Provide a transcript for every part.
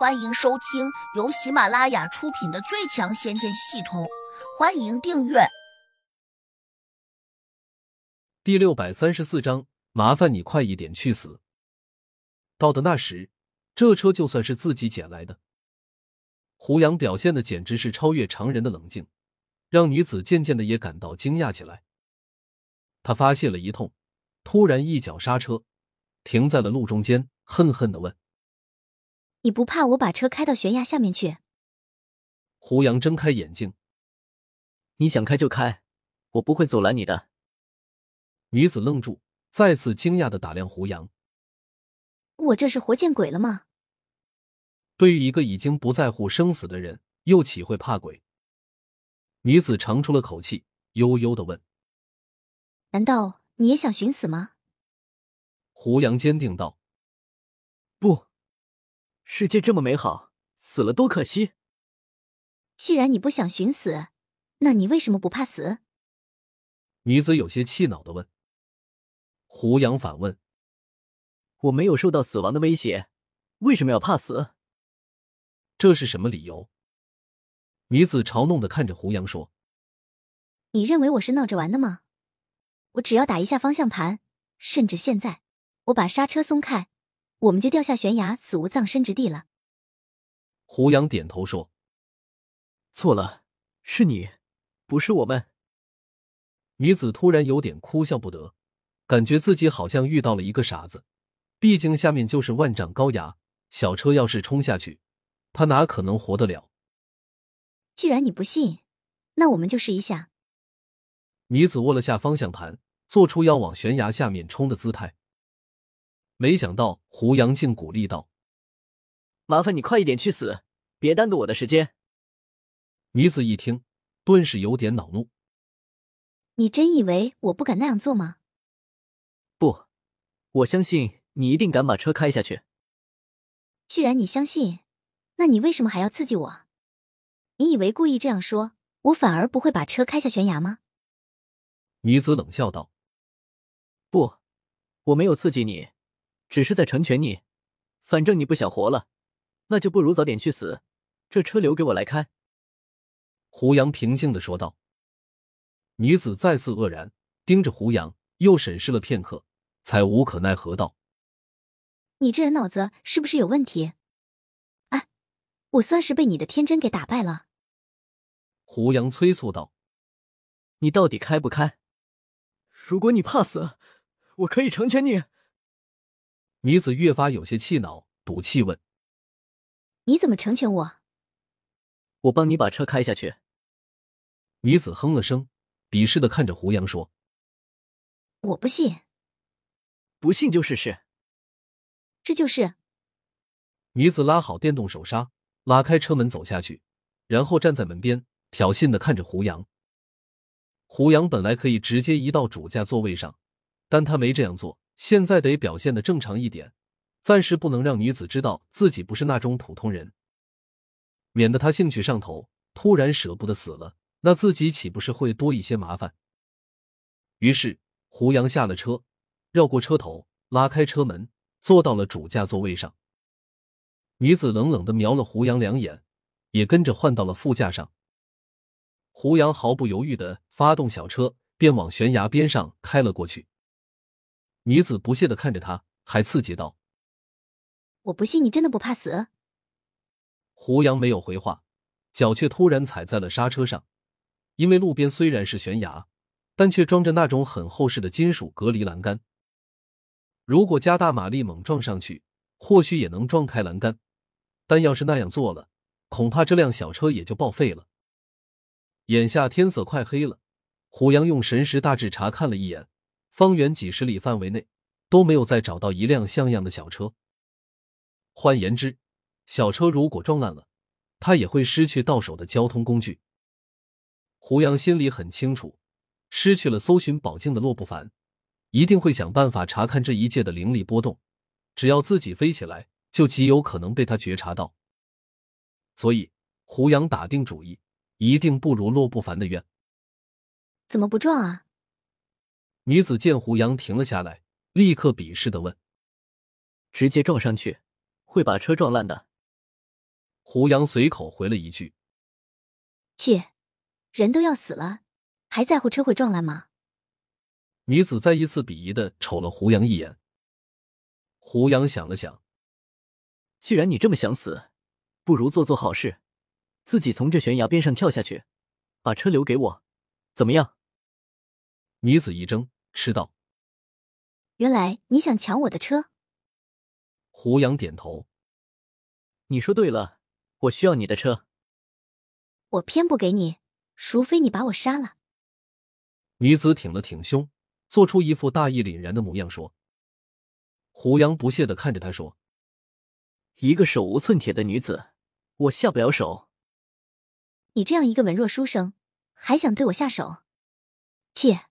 欢迎收听由喜马拉雅出品的《最强仙剑系统》，欢迎订阅。第六百三十四章，麻烦你快一点去死。到的那时，这车就算是自己捡来的。胡杨表现的简直是超越常人的冷静，让女子渐渐的也感到惊讶起来。他发泄了一通，突然一脚刹车，停在了路中间，恨恨的问。你不怕我把车开到悬崖下面去？胡杨睁开眼睛，你想开就开，我不会阻拦你的。女子愣住，再次惊讶的打量胡杨。我这是活见鬼了吗？对于一个已经不在乎生死的人，又岂会怕鬼？女子长出了口气，悠悠的问：“难道你也想寻死吗？”胡杨坚定道：“不。”世界这么美好，死了多可惜。既然你不想寻死，那你为什么不怕死？女子有些气恼的问。胡杨反问：“我没有受到死亡的威胁，为什么要怕死？这是什么理由？”女子嘲弄的看着胡杨说：“你认为我是闹着玩的吗？我只要打一下方向盘，甚至现在我把刹车松开。”我们就掉下悬崖，死无葬身之地了。胡杨点头说：“错了，是你，不是我们。”女子突然有点哭笑不得，感觉自己好像遇到了一个傻子。毕竟下面就是万丈高崖，小车要是冲下去，她哪可能活得了？既然你不信，那我们就试一下。女子握了下方向盘，做出要往悬崖下面冲的姿态。没想到胡杨竟鼓励道：“麻烦你快一点去死，别耽误我的时间。”女子一听，顿时有点恼怒：“你真以为我不敢那样做吗？”“不，我相信你一定敢把车开下去。”“既然你相信，那你为什么还要刺激我？你以为故意这样说，我反而不会把车开下悬崖吗？”女子冷笑道：“不，我没有刺激你。”只是在成全你，反正你不想活了，那就不如早点去死。这车留给我来开。”胡杨平静的说道。女子再次愕然，盯着胡杨，又审视了片刻，才无可奈何道：“你这人脑子是不是有问题？哎，我算是被你的天真给打败了。”胡杨催促道：“你到底开不开？如果你怕死，我可以成全你。”女子越发有些气恼，赌气问：“你怎么成全我？”“我帮你把车开下去。”女子哼了声，鄙视的看着胡杨说：“我不信，不信就试试。”“这就是。”女子拉好电动手刹，拉开车门走下去，然后站在门边，挑衅的看着胡杨。胡杨本来可以直接移到主驾座位上，但他没这样做。现在得表现的正常一点，暂时不能让女子知道自己不是那种普通人，免得他兴趣上头，突然舍不得死了，那自己岂不是会多一些麻烦？于是胡杨下了车，绕过车头，拉开车门，坐到了主驾座位上。女子冷冷的瞄了胡杨两眼，也跟着换到了副驾上。胡杨毫不犹豫的发动小车，便往悬崖边上开了过去。女子不屑的看着他，还刺激道：“我不信你真的不怕死。”胡杨没有回话，脚却突然踩在了刹车上。因为路边虽然是悬崖，但却装着那种很厚实的金属隔离栏杆。如果加大马力猛撞上去，或许也能撞开栏杆，但要是那样做了，恐怕这辆小车也就报废了。眼下天色快黑了，胡杨用神识大致查看了一眼。方圆几十里范围内都没有再找到一辆像样的小车。换言之，小车如果撞烂了，他也会失去到手的交通工具。胡杨心里很清楚，失去了搜寻宝镜的洛不凡，一定会想办法查看这一界的灵力波动。只要自己飞起来，就极有可能被他觉察到。所以，胡杨打定主意，一定不如洛不凡的愿。怎么不撞啊？女子见胡杨停了下来，立刻鄙视的问：“直接撞上去，会把车撞烂的。”胡杨随口回了一句：“切，人都要死了，还在乎车会撞烂吗？”女子再一次鄙夷的瞅了胡杨一眼。胡杨想了想，既然你这么想死，不如做做好事，自己从这悬崖边上跳下去，把车留给我，怎么样？女子一怔，吃道：“原来你想抢我的车。”胡杨点头：“你说对了。”我需要你的车，我偏不给你，除非你把我杀了。女子挺了挺胸，做出一副大义凛然的模样说。胡杨不屑的看着她说：“一个手无寸铁的女子，我下不了手。你这样一个文弱书生，还想对我下手？切！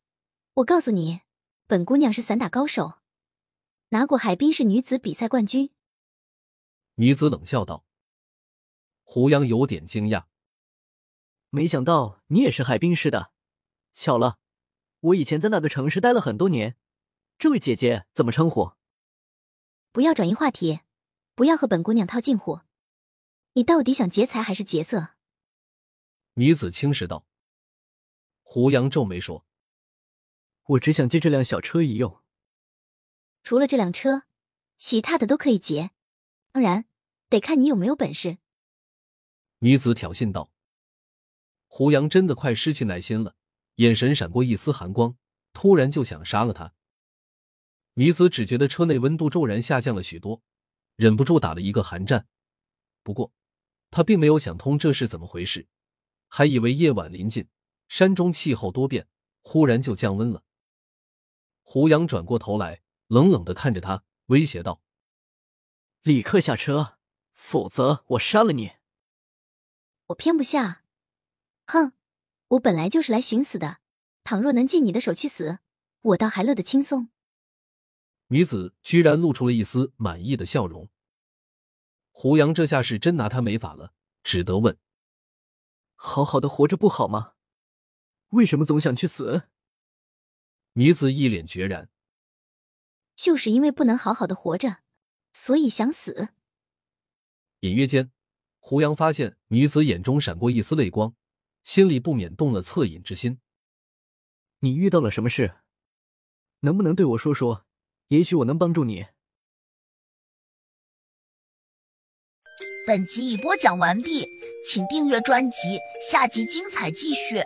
我告诉你，本姑娘是散打高手，拿过海滨市女子比赛冠军。”女子冷笑道。胡杨有点惊讶，没想到你也是海滨市的。巧了，我以前在那个城市待了很多年。这位姐姐怎么称呼？不要转移话题，不要和本姑娘套近乎。你到底想劫财还是劫色？女子轻视道。胡杨皱眉说：“我只想借这辆小车一用。除了这辆车，其他的都可以劫，当然得看你有没有本事。”女子挑衅道：“胡杨真的快失去耐心了，眼神闪过一丝寒光，突然就想杀了他。”女子只觉得车内温度骤然下降了许多，忍不住打了一个寒战。不过，她并没有想通这是怎么回事，还以为夜晚临近，山中气候多变，忽然就降温了。胡杨转过头来，冷冷的看着他，威胁道：“立刻下车，否则我杀了你！”我偏不下，哼！我本来就是来寻死的，倘若能借你的手去死，我倒还乐得轻松。女子居然露出了一丝满意的笑容。胡杨这下是真拿他没法了，只得问：“好好的活着不好吗？为什么总想去死？”女子一脸决然：“就是因为不能好好的活着，所以想死。”隐约间。胡杨发现女子眼中闪过一丝泪光，心里不免动了恻隐之心。你遇到了什么事？能不能对我说说？也许我能帮助你。本集已播讲完毕，请订阅专辑，下集精彩继续。